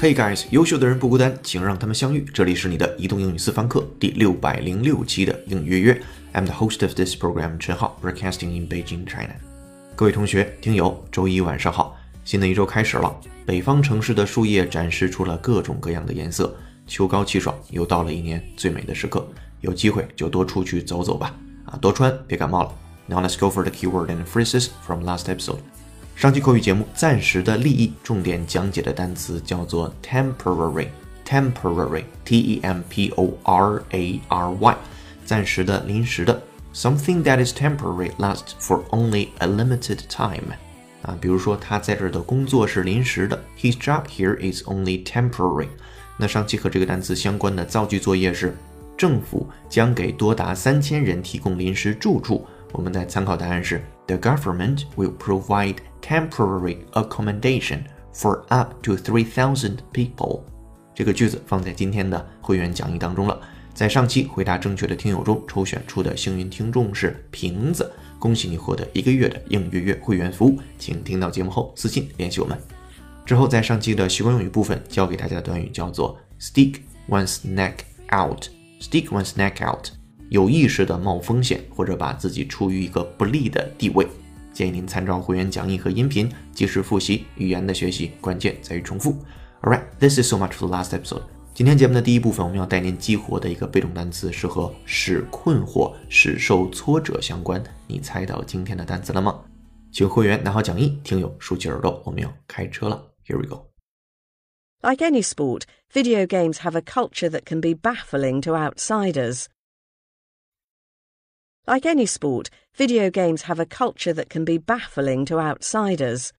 Hey guys，优秀的人不孤单，请让他们相遇。这里是你的移动英语私房课第六百零六期的应约约。I'm the host of this program，陈浩，broadcasting in Beijing, China。各位同学、听友，周一晚上好！新的一周开始了，北方城市的树叶展示出了各种各样的颜色，秋高气爽，又到了一年最美的时刻。有机会就多出去走走吧，啊，多穿，别感冒了。Now let's go for the keyword and phrases from last episode。上期口语节目暂时的利益重点讲解的单词叫做 temporary，temporary，t e m p o r a r y，暂时的、临时的。Something that is temporary lasts for only a limited time。啊，比如说他在这儿的工作是临时的，His job here is only temporary。那上期和这个单词相关的造句作业是：政府将给多达三千人提供临时住处。我们的参考答案是：The government will provide temporary accommodation for up to three thousand people。这个句子放在今天的会员讲义当中了。在上期回答正确的听友中抽选出的幸运听众是瓶子，恭喜你获得一个月的应月月会员服务，请听到节目后私信联系我们。之后在上期的习惯用语部分教给大家的短语叫做 stick one's neck out，stick one's neck out。有意识的冒风险，或者把自己处于一个不利的地位，建议您参照会员讲义和音频，及时复习语言的学习，关键在于重复。All right, this is so much for the last episode。今天节目的第一部分，我们要带您激活的一个被动单词是和使困惑、使受挫折相关。你猜到今天的单词了吗？请会员拿好讲义，听友竖起耳朵，我们要开车了。Here we go. Like any sport, video games have a culture that can be baffling to outsiders. Like any sport, video games have a culture that can be baffling to outsiders.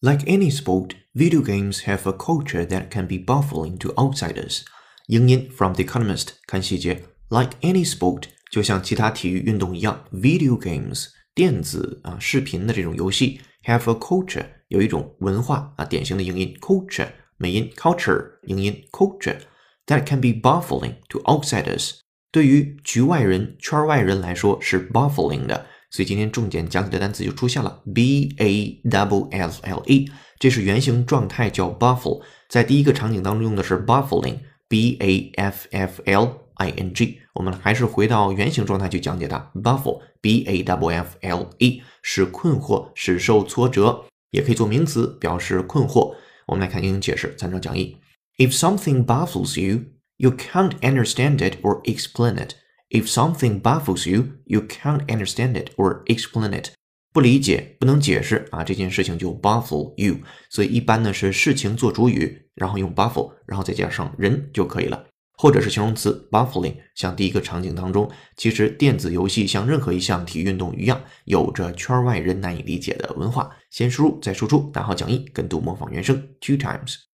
Like any sport, video games have a culture that can be baffling to outsiders. 英音 from The Economist 看细节。Like any sport，就像其他体育运动一样，video games 电子啊视频的这种游戏 have a culture 有一种文化啊典型的英音 culture 美音 culture 英音 culture that can be baffling to outsiders 对于局外人、圈外人来说是 baffling 的，所以今天重点讲解的单词就出现了 b a w f l e，这是原型状态叫 baffle，在第一个场景当中用的是 baffling，b a f f l i n g。我们还是回到原型状态去讲解它，baffle，b a w f l e，使困惑、使受挫折，也可以做名词表示困惑。我们来看英语解释，参照讲义：If something baffles you。You can't understand it or explain it. If something baffles you, you can't understand it or explain it. 不理解，不能解释啊，这件事情就 baffle you。所以一般呢是事情做主语，然后用 baffle，然后再加上人就可以了，或者是形容词 baffling。像第一个场景当中，其实电子游戏像任何一项体育运动一样，有着圈外人难以理解的文化。先输入再输出，打好讲义，跟读模仿原声 two times。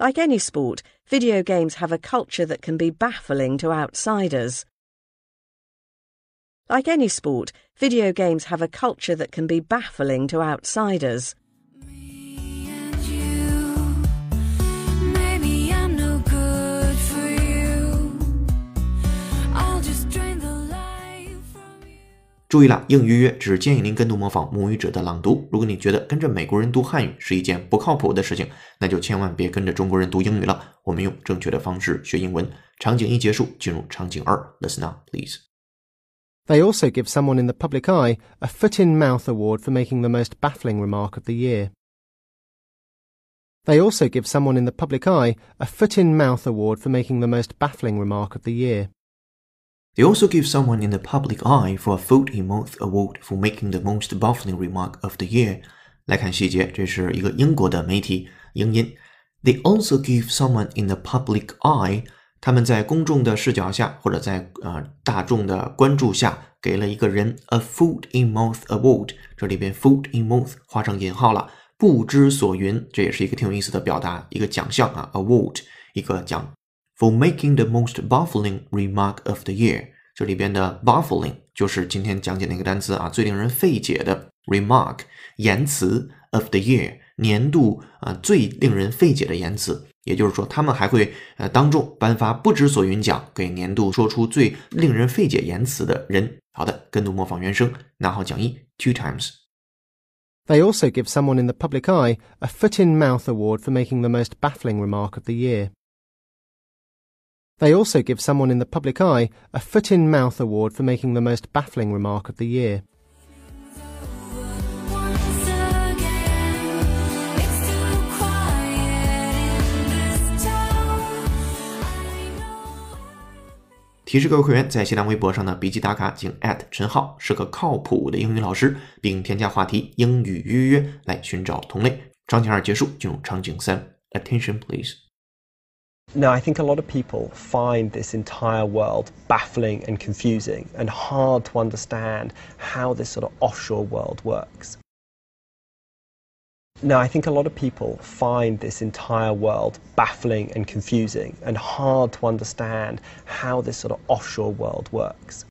Like any sport, video games have a culture that can be baffling to outsiders. Like any sport, video games have a culture that can be baffling to outsiders. 注意了，应约约只建议您跟读模仿母语者的朗读。如果你觉得跟着美国人读汉语是一件不靠谱的事情，那就千万别跟着中国人读英语了。我们用正确的方式学英文。场景一结束，进入场景二。Listen up, please. They also give someone in the public eye a foot in mouth award for making the most baffling remark of the year. They also give someone in the public eye a foot in mouth award for making the most baffling remark of the year. They also give someone in the public eye for a foot in mouth award for making the most baffling remark of the year。来看细节，这是一个英国的媒体英音。They also give someone in the public eye，他们在公众的视角下，或者在呃大众的关注下，给了一个人 a foot in mouth award。这里边 foot in mouth 画上引号了，不知所云，这也是一个挺有意思的表达，一个奖项啊，award，一个奖。 For making the most baffling remark of the year，这里边的 baffling 就是今天讲解那个单词啊，最令人费解的 remark 言辞 of the year 年度啊最令人费解的言辞。也就是说，他们还会呃当众颁发不知所云奖给年度说出最令人费解言辞的人。好的，跟读模仿原声，拿好讲义 two times。 They also give someone in the public eye a foot in mouth award for making the most baffling remark of the year. They also give someone in the public eye a foot in mouth award for making the most baffling remark of the year. it's too quiet in this town. I know. 提示各位会员在新浪微博上的笔记打卡，请艾特陈浩是个靠谱的英语老师，并添加话题“英语约约”来寻找同类。场景二结束，进入场景三，Attention please。Now, I think a lot of people find this entire world baffling and confusing and hard to understand how this sort of offshore world works. Now, I think a lot of people find this entire world baffling and confusing and hard to understand how this sort of offshore world works.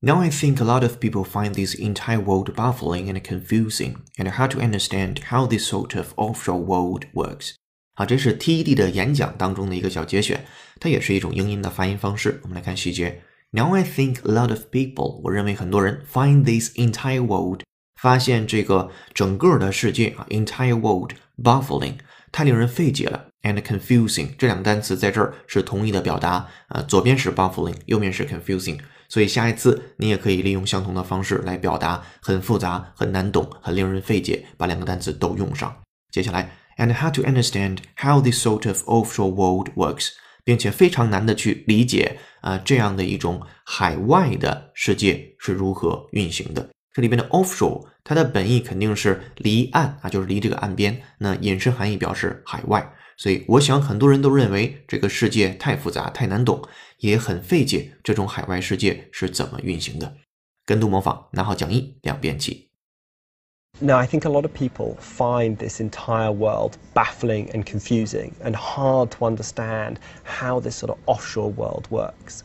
Now I think a lot of people find this entire world baffling and confusing, and hard to understand how this sort of offshore world works. 好，这是 TED 的演讲当中的一个小节选，它也是一种英音的发音方式。我们来看细节。Now I think a lot of people，我认为很多人 find this entire world，发现这个整个的世界啊，entire world baffling，太令人费解了，and confusing 这两个单词在这儿是同义的表达啊，左边是 baffling，右边是 confusing，所以下一次你也可以利用相同的方式来表达很复杂、很难懂、很令人费解，把两个单词都用上。接下来，and how to understand how this sort of offshore world works，并且非常难的去理解啊、这样的一种海外的世界是如何运行的。这里边的 offshore，它的本意肯定是离岸啊，就是离这个岸边。那引申含义表示海外，所以我想很多人都认为这个世界太复杂、太难懂，也很费解这种海外世界是怎么运行的。跟读模仿，拿好讲义，两遍起。Now, I think a lot of people find this entire world baffling and confusing and hard to understand how this sort of offshore world works.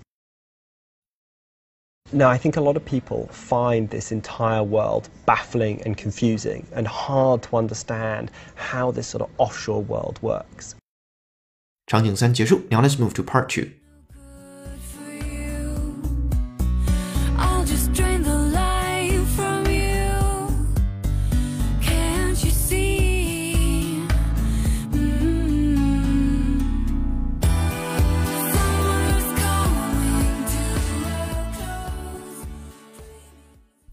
Now, I think a lot of people find this entire world baffling and confusing and hard to understand how this sort of offshore world works. 场景三结束，Now let's move to part two。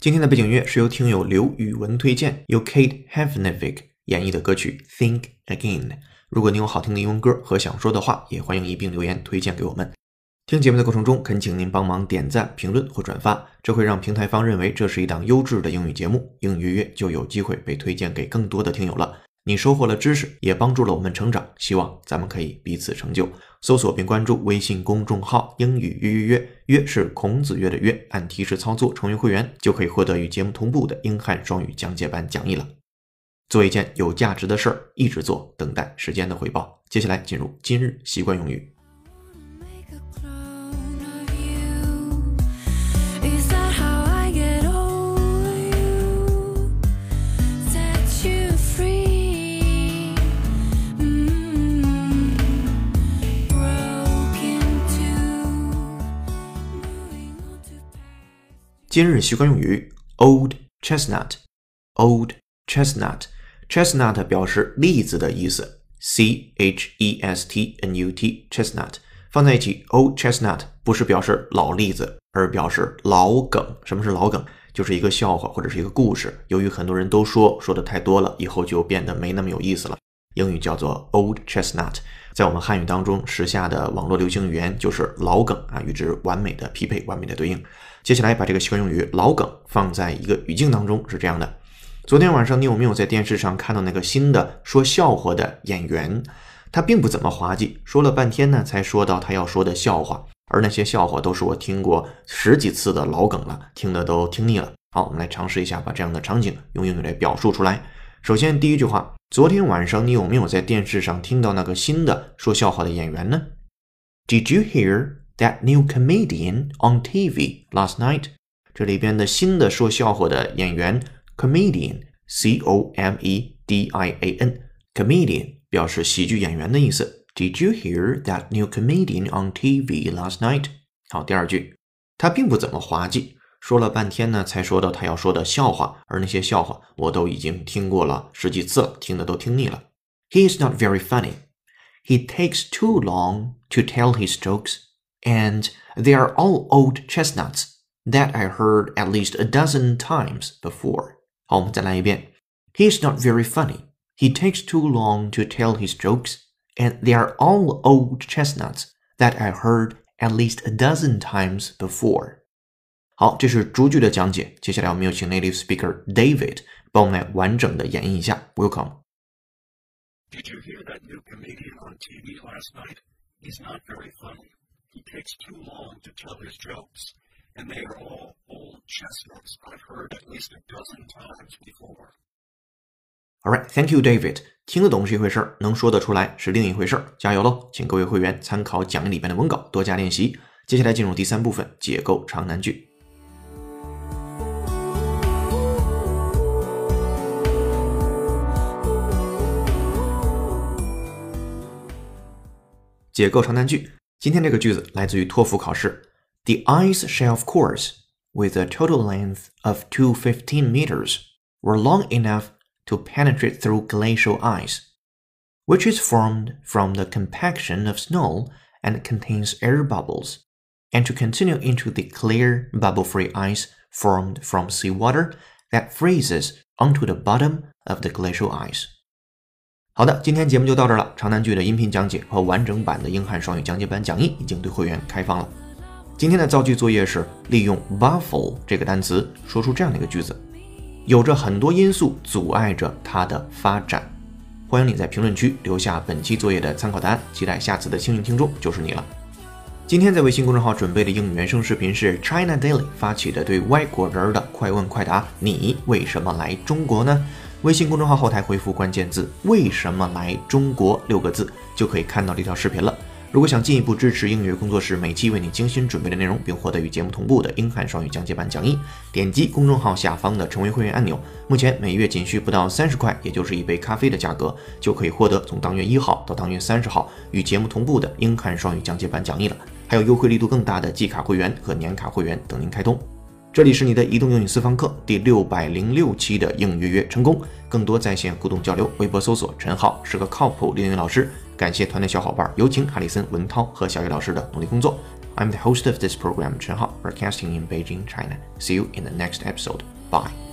今天的背景音乐是由听友刘宇文推荐，由 Kate Hefnevik 演绎的歌曲《Think Again》。如果您有好听的英文歌和想说的话，也欢迎一并留言推荐给我们。听节目的过程中，恳请您帮忙点赞、评论或转发，这会让平台方认为这是一档优质的英语节目，英语约就有机会被推荐给更多的听友了。你收获了知识，也帮助了我们成长，希望咱们可以彼此成就。搜索并关注微信公众号“英语约约约”，约是孔子约的约，按提示操作成为会员，就可以获得与节目同步的英汉双语讲解版讲义了。做一件有价值的事儿，一直做，等待时间的回报。接下来进入今日习惯用语。今日习惯用语 old chestnut。old chestnut，chestnut 表示栗子的意思，c h e s t n u t chestnut 放在一起，old chestnut 不是表示老栗子，而表示老梗。什么是老梗？就是一个笑话或者是一个故事。由于很多人都说，说的太多了，以后就变得没那么有意思了。英语叫做 old chestnut，在我们汉语当中，时下的网络流行语言就是老梗啊，与之完美的匹配，完美的对应。接下来把这个习惯用语“老梗”放在一个语境当中，是这样的：昨天晚上你有没有在电视上看到那个新的说笑话的演员？他并不怎么滑稽，说了半天呢，才说到他要说的笑话，而那些笑话都是我听过十几次的老梗了，听的都听腻了。好，我们来尝试一下把这样的场景用英语来表述出来。首先，第一句话：昨天晚上你有没有在电视上听到那个新的说笑话的演员呢？Did you hear that new comedian on TV last night？这里边的新的说笑话的演员 comedian，c o m e d i a n，comedian 表示喜剧演员的意思。Did you hear that new comedian on TV last night？好，第二句，他并不怎么滑稽， 说了半天呢，才说到他要说的笑话，而那些笑话我都已经听过了十几次了，听的都听腻了。He is not very funny. He takes too long to tell his jokes, and they are all old chestnuts that I heard at least a dozen times before. 好，我们再来一遍。He is not very funny. He takes too long to tell his jokes, and they are all old chestnuts that I heard at least a dozen times before. 好，这是逐句的讲解。接下来我们有请 native speaker David 帮我们来完整的演绎一下。Welcome. Did you hear that new comedian on TV last night? He's not very funny. He takes too long to tell his jokes, and they are all old chestnuts I've heard at least a dozen times before. All right, thank you, David. 听得懂是一回事儿，能说得出来是另一回事儿。加油喽！请各位会员参考讲义里边的文稿，多加练习。接下来进入第三部分，解构长难句。解构长难句。今天这个句子来自于托福考试。The ice shelf course, with a total length of 215 meters, were long enough to penetrate through glacial ice, which is formed from the compaction of snow and contains air bubbles, and to continue into the clear, bubble-free ice formed from seawater that freezes onto the bottom of the glacial ice. 好的，今天节目就到这儿了。长难句的音频讲解和完整版的英汉双语讲解版讲义已经对会员开放了。今天的造句作业是利用 waffle 这个单词说出这样的一个句子，有着很多因素阻碍着它的发展。欢迎你在评论区留下本期作业的参考答案，期待下次的幸运听众就是你了。今天在微信公众号准备的英语原声视频是 China Daily 发起的对外国人的快问快答，你为什么来中国呢？微信公众号后台回复关键字“为什么来中国”六个字，就可以看到这条视频了。如果想进一步支持英语工作室每期为你精心准备的内容，并获得与节目同步的英汉双语讲解版讲义，点击公众号下方的成为会员按钮。目前每月仅需不到三十块，也就是一杯咖啡的价格，就可以获得从当月一号到当月三十号与节目同步的英汉双语讲解版讲义了。还有优惠力度更大的季卡会员和年卡会员等您开通。这里是你的移动英语私房课第六百零六期的应约约成功，更多在线互动交流，微博搜索陈浩是个靠谱英语老师。感谢团队小伙伴，有请哈里森、文涛和小雨老师的努力工作。I'm the host of this program, 陈浩 broadcasting in Beijing, China. See you in the next episode. Bye.